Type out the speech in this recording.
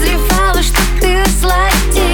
разливала, что ты злодей.